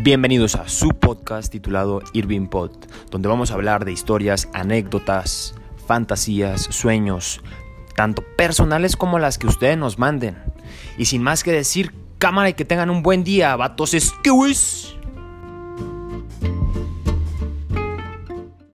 Bienvenidos a su podcast titulado Irving Pod, donde vamos a hablar de historias, anécdotas, fantasías, sueños, tanto personales como las que ustedes nos manden. Y sin más que decir, cámara y que tengan un buen día, vatos esquiwis.